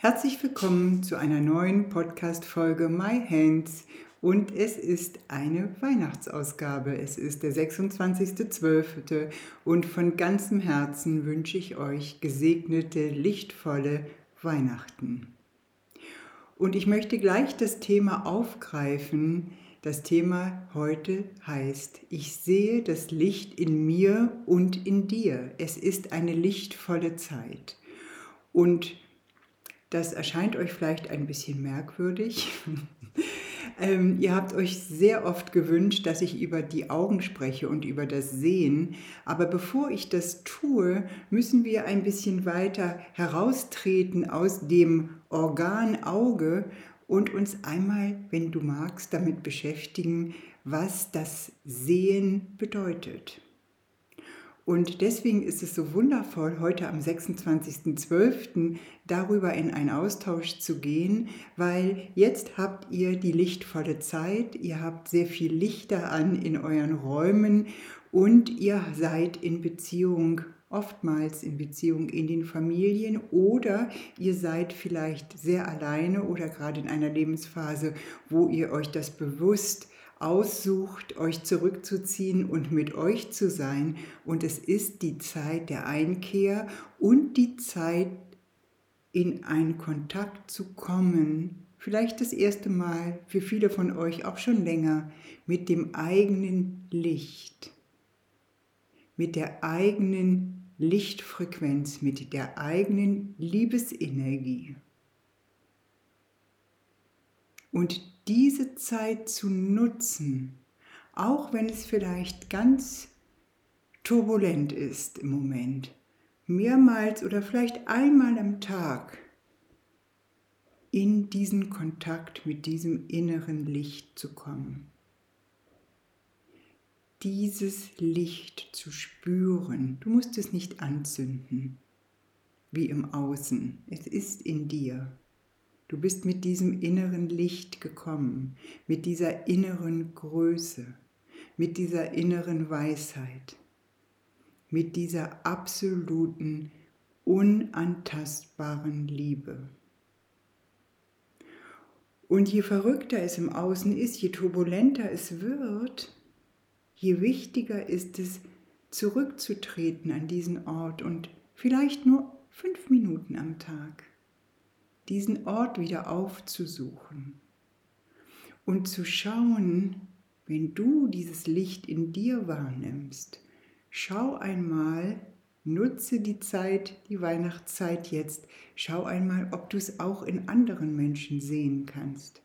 Herzlich willkommen zu einer neuen Podcast-Folge My Hands und es ist eine Weihnachtsausgabe. Es ist der 26.12. und von ganzem Herzen wünsche ich euch gesegnete, lichtvolle Weihnachten. Und ich möchte gleich das Thema aufgreifen. Das Thema heute heißt, ich sehe das Licht in mir und in dir. Es ist eine lichtvolle Zeit. Und das erscheint euch vielleicht ein bisschen merkwürdig. ähm, ihr habt euch sehr oft gewünscht, dass ich über die Augen spreche und über das Sehen. Aber bevor ich das tue, müssen wir ein bisschen weiter heraustreten aus dem Organ Auge und uns einmal, wenn du magst, damit beschäftigen, was das Sehen bedeutet. Und deswegen ist es so wundervoll, heute am 26.12. darüber in einen Austausch zu gehen, weil jetzt habt ihr die lichtvolle Zeit, ihr habt sehr viel Lichter an in euren Räumen und ihr seid in Beziehung oftmals in Beziehung in den Familien oder ihr seid vielleicht sehr alleine oder gerade in einer Lebensphase, wo ihr euch das bewusst aussucht, euch zurückzuziehen und mit euch zu sein. Und es ist die Zeit der Einkehr und die Zeit, in einen Kontakt zu kommen, vielleicht das erste Mal, für viele von euch auch schon länger, mit dem eigenen Licht, mit der eigenen Lichtfrequenz, mit der eigenen Liebesenergie. Und diese Zeit zu nutzen, auch wenn es vielleicht ganz turbulent ist im Moment, mehrmals oder vielleicht einmal am Tag in diesen Kontakt mit diesem inneren Licht zu kommen. Dieses Licht zu spüren. Du musst es nicht anzünden, wie im Außen. Es ist in dir. Du bist mit diesem inneren Licht gekommen, mit dieser inneren Größe, mit dieser inneren Weisheit, mit dieser absoluten, unantastbaren Liebe. Und je verrückter es im Außen ist, je turbulenter es wird, je wichtiger ist es, zurückzutreten an diesen Ort und vielleicht nur fünf Minuten am Tag diesen Ort wieder aufzusuchen und zu schauen, wenn du dieses Licht in dir wahrnimmst, schau einmal, nutze die Zeit, die Weihnachtszeit jetzt, schau einmal, ob du es auch in anderen Menschen sehen kannst.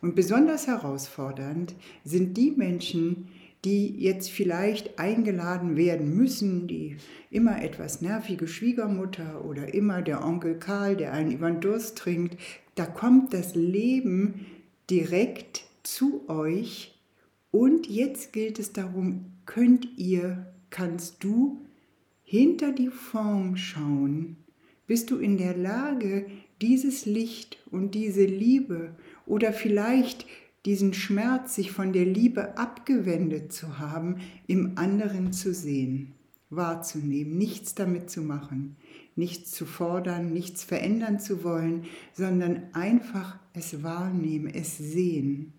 Und besonders herausfordernd sind die Menschen, die jetzt vielleicht eingeladen werden müssen, die immer etwas nervige Schwiegermutter oder immer der Onkel Karl, der einen über den Durst trinkt, da kommt das Leben direkt zu euch. Und jetzt gilt es darum, könnt ihr, kannst du hinter die Form schauen, bist du in der Lage, dieses Licht und diese Liebe oder vielleicht diesen Schmerz, sich von der Liebe abgewendet zu haben, im anderen zu sehen, wahrzunehmen, nichts damit zu machen, nichts zu fordern, nichts verändern zu wollen, sondern einfach es wahrnehmen, es sehen.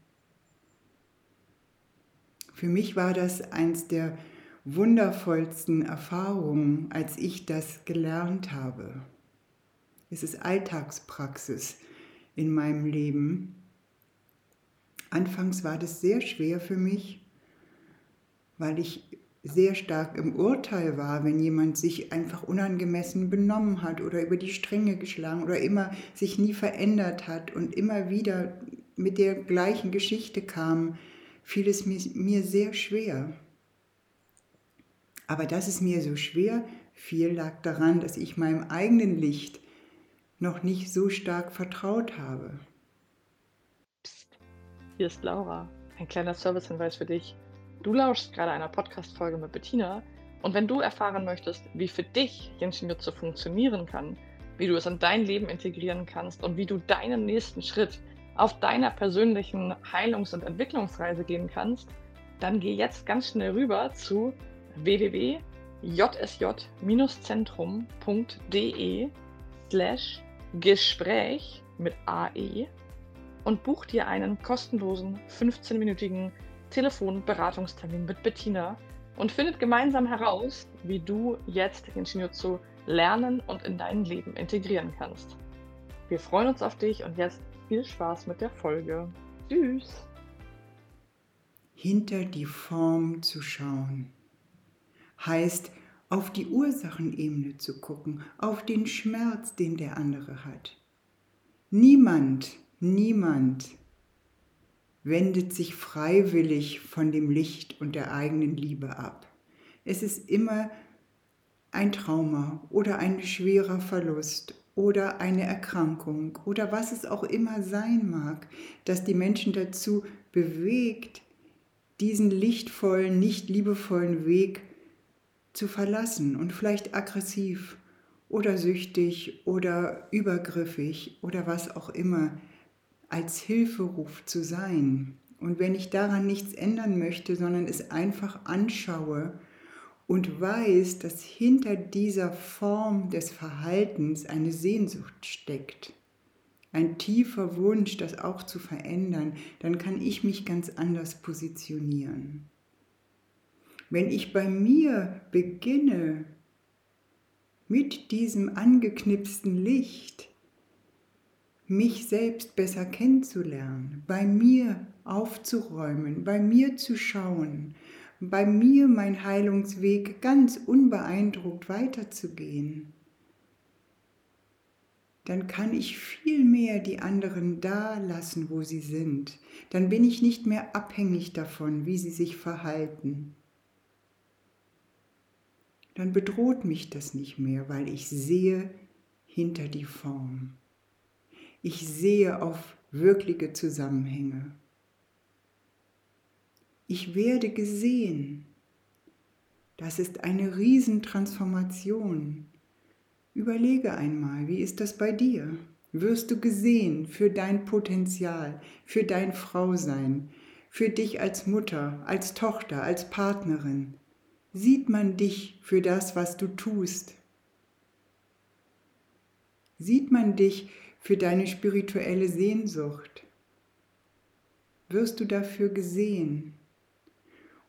Für mich war das eins der wundervollsten Erfahrungen, als ich das gelernt habe. Es ist Alltagspraxis in meinem Leben Anfangs war das sehr schwer für mich, weil ich sehr stark im Urteil war, wenn jemand sich einfach unangemessen benommen hat oder über die Stränge geschlagen oder immer sich nie verändert hat und immer wieder mit der gleichen Geschichte kam, fiel es mir, sehr schwer. Aber dass es mir so schwer fiel, lag daran, dass ich meinem eigenen Licht noch nicht so stark vertraut habe. Hier ist Laura. Ein kleiner Servicehinweis für dich. Du lauschst gerade einer Podcast-Folge mit Bettina und wenn du erfahren möchtest, wie für dich Genshin Jutsu funktionieren kann, wie du es in dein Leben integrieren kannst und wie du deinen nächsten Schritt auf deiner persönlichen Heilungs- und Entwicklungsreise gehen kannst, dann geh jetzt ganz schnell rüber zu www.jsj-zentrum.de slash Gespräch mit AE und buch dir einen kostenlosen 15-minütigen Telefonberatungstermin mit Bettina und findet gemeinsam heraus, wie du jetzt den Shinjutsu lernen und in dein Leben integrieren kannst. Wir freuen uns auf dich und jetzt viel Spaß mit der Folge. Tschüss! Hinter die Form zu schauen heißt, auf die Ursachenebene zu gucken, auf den Schmerz, den der andere hat. Niemand, niemand wendet sich freiwillig von dem Licht und der eigenen Liebe ab. Es ist immer ein Trauma oder ein schwerer Verlust oder eine Erkrankung oder was es auch immer sein mag, das die Menschen dazu bewegt, diesen lichtvollen, nicht liebevollen Weg zu verlassen und vielleicht aggressiv oder süchtig oder übergriffig oder was auch immer als Hilferuf zu sein. Und wenn ich daran nichts ändern möchte, sondern es einfach anschaue und weiß, dass hinter dieser Form des Verhaltens eine Sehnsucht steckt, ein tiefer Wunsch, das auch zu verändern, dann kann ich mich ganz anders positionieren. Wenn ich bei mir beginne, mit diesem angeknipsten Licht, mich selbst besser kennenzulernen, bei mir aufzuräumen, bei mir zu schauen, bei mir mein Heilungsweg ganz unbeeindruckt weiterzugehen, dann kann ich viel mehr die anderen da lassen, wo sie sind. Dann bin ich nicht mehr abhängig davon, wie sie sich verhalten. Dann bedroht mich das nicht mehr, weil ich sehe hinter die Form. Ich sehe auf wirkliche Zusammenhänge. Ich werde gesehen. Das ist eine Riesentransformation. Überlege einmal, wie ist das bei dir? Wirst du gesehen für dein Potenzial, für dein Frausein, für dich als Mutter, als Tochter, als Partnerin? Sieht man dich für das, was du tust? Sieht man dich für deine spirituelle Sehnsucht? Wirst du dafür gesehen?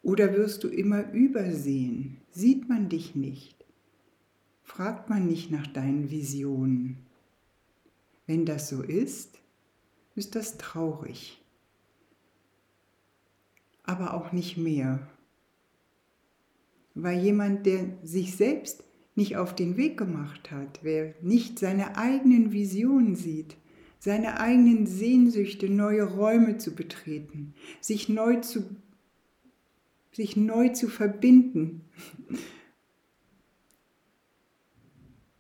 Oder wirst du immer übersehen? Sieht man dich nicht? Fragt man nicht nach deinen Visionen? Wenn das so ist, ist das traurig. Aber auch nicht mehr. Weil jemand, der sich selbst nicht auf den Weg gemacht hat, wer nicht seine eigenen Visionen sieht, seine eigenen Sehnsüchte, neue Räume zu betreten, sich neu zu, sich neu zu verbinden,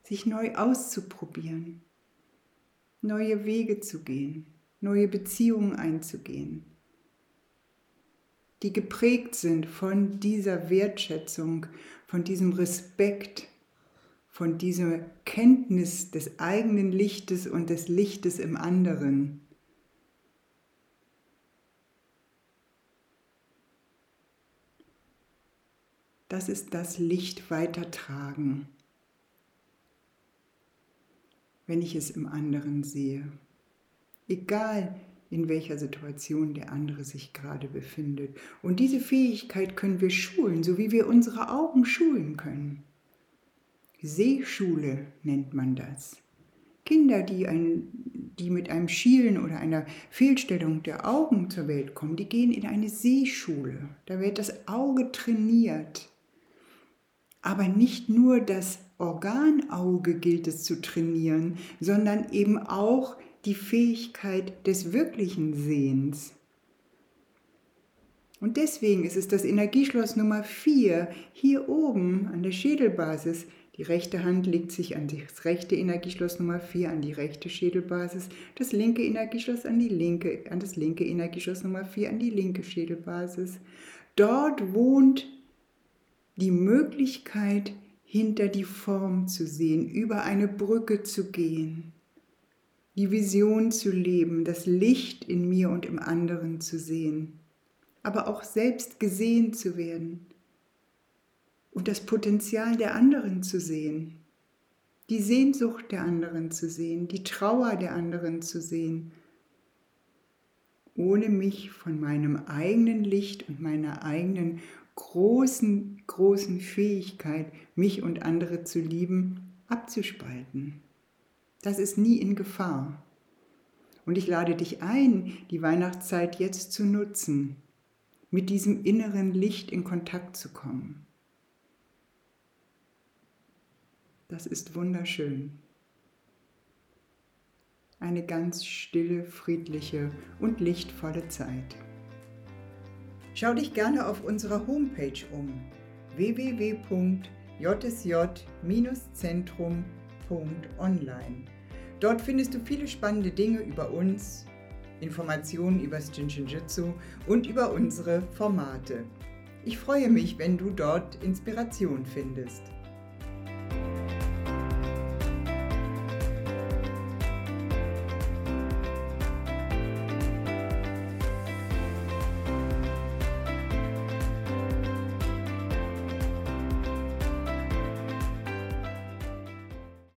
sich neu auszuprobieren, neue Wege zu gehen, neue Beziehungen einzugehen, die geprägt sind von dieser Wertschätzung, von diesem Respekt, von dieser Kenntnis des eigenen Lichtes und des Lichtes im anderen. Das ist das Licht weitertragen, wenn ich es im anderen sehe. Egal in welcher Situation der andere sich gerade befindet. Und diese Fähigkeit können wir schulen, so wie wir unsere Augen schulen können. Sehschule nennt man das. Kinder, die, ein, die mit einem Schielen oder einer Fehlstellung der Augen zur Welt kommen, die gehen in eine Sehschule. Da wird das Auge trainiert. Aber nicht nur das Organauge gilt es zu trainieren, sondern eben auch die Fähigkeit des wirklichen Sehens. Und deswegen ist es das Energieschloss Nummer 4 hier oben an der Schädelbasis, Die rechte Hand legt sich an das rechte Energieschloss Nummer 4, an die rechte Schädelbasis, das linke Energieschloss an, die linke, an das linke Energieschloss Nummer 4, an die linke Schädelbasis. Dort wohnt die Möglichkeit, hinter die Form zu sehen, über eine Brücke zu gehen, die Vision zu leben, das Licht in mir und im anderen zu sehen, aber auch selbst gesehen zu werden und das Potenzial der anderen zu sehen, die Sehnsucht der anderen zu sehen, die Trauer der anderen zu sehen, ohne mich von meinem eigenen Licht und meiner eigenen großen, großen Fähigkeit, mich und andere zu lieben, abzuspalten. Das ist nie in Gefahr. Und ich lade dich ein, die Weihnachtszeit jetzt zu nutzen, mit diesem inneren Licht in Kontakt zu kommen. Das ist wunderschön. Eine ganz stille, friedliche und lichtvolle Zeit. Schau dich gerne auf unserer Homepage um www.jsj-zentrum.online. Dort findest du viele spannende Dinge über uns, Informationen über das Jinshinjutsu und über unsere Formate. Ich freue mich, wenn du dort Inspiration findest.